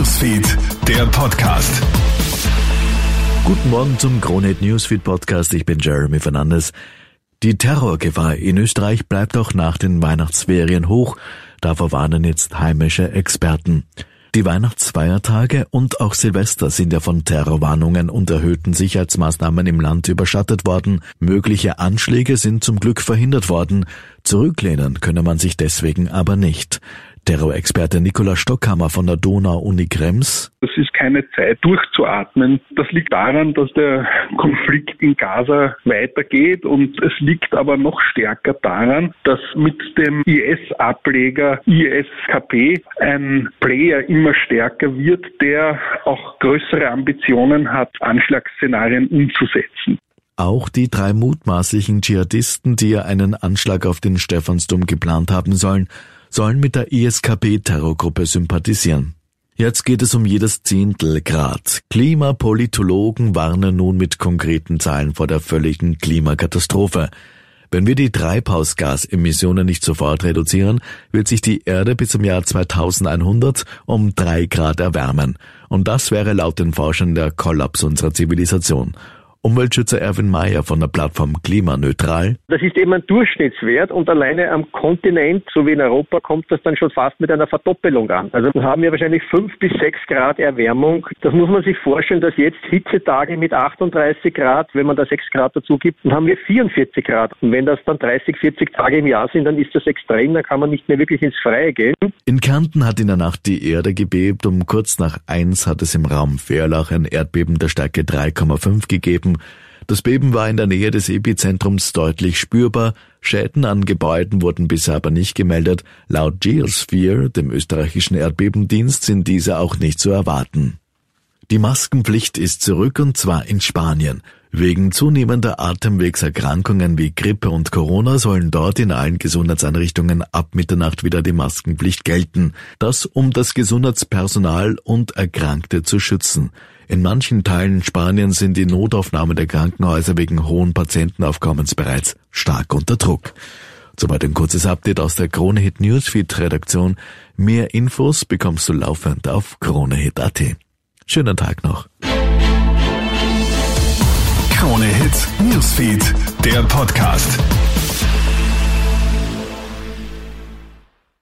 Newsfeed, der Podcast. Guten Morgen zum Kronehit Newsfeed Podcast. Ich bin Jeremy Fernandes. Die Terrorgefahr in Österreich bleibt auch nach den Weihnachtsferien hoch. Davor warnen jetzt heimische Experten. Die Weihnachtsfeiertage und auch Silvester sind ja von Terrorwarnungen und erhöhten Sicherheitsmaßnahmen im Land überschattet worden. Mögliche Anschläge sind zum Glück verhindert worden. Zurücklehnen könne man sich deswegen aber nicht. Terrorexperte Nikola Stockhammer von der Donau-Uni Krems. Das ist keine Zeit durchzuatmen. Das liegt daran, dass der Konflikt in Gaza weitergeht und es liegt aber noch stärker daran, dass mit dem IS-Ableger ISKP ein Player immer stärker wird, der auch größere Ambitionen hat, Anschlagsszenarien umzusetzen. Auch die drei mutmaßlichen Dschihadisten, die ja einen Anschlag auf den Stephansdom geplant haben sollen, sollen mit der ISKP-Terrorgruppe sympathisieren. Jetzt geht es um jedes Zehntel Grad. Klimapolitologen warnen nun mit konkreten Zahlen vor der völligen Klimakatastrophe. Wenn wir die Treibhausgasemissionen nicht sofort reduzieren, wird sich die Erde bis zum Jahr 2100 um drei Grad erwärmen. Und das wäre laut den Forschern der Kollaps unserer Zivilisation. Umweltschützer Erwin Mayer von der Plattform Klimaneutral. Das ist eben ein Durchschnittswert und alleine am Kontinent, so wie in Europa, kommt das dann schon fast mit einer Verdoppelung an. Also haben wir wahrscheinlich fünf bis sechs Grad Erwärmung. Das muss man sich vorstellen, dass jetzt Hitzetage mit 38 Grad, wenn man da sechs Grad dazu gibt, dann haben wir 44 Grad. Und wenn das dann 30, 40 Tage im Jahr sind, dann ist das extrem, dann kann man nicht mehr wirklich ins Freie gehen. In Kärnten hat in der Nacht die Erde gebebt. Um kurz nach eins hat es im Raum Fährlach ein Erdbeben der Stärke 3,5 gegeben. Erdbeben. Das Beben war in der Nähe des Epizentrums deutlich spürbar. Schäden an Gebäuden wurden bisher aber nicht gemeldet. Laut Geosphere, dem österreichischen Erdbebendienst, sind diese auch nicht zu erwarten. Die Maskenpflicht ist zurück und zwar in Spanien. Wegen zunehmender Atemwegserkrankungen wie Grippe und Corona sollen dort in allen Gesundheitseinrichtungen ab Mitternacht wieder die Maskenpflicht gelten. Das um das Gesundheitspersonal und Erkrankte zu schützen. In manchen Teilen Spaniens sind die Notaufnahmen der Krankenhäuser wegen hohen Patientenaufkommens bereits stark unter Druck. Soweit ein kurzes Update aus der Kronehit Newsfeed Redaktion. Mehr Infos bekommst du laufend auf kronehit.at. Schönen Tag noch. Krone Hit Newsfeed, der Podcast.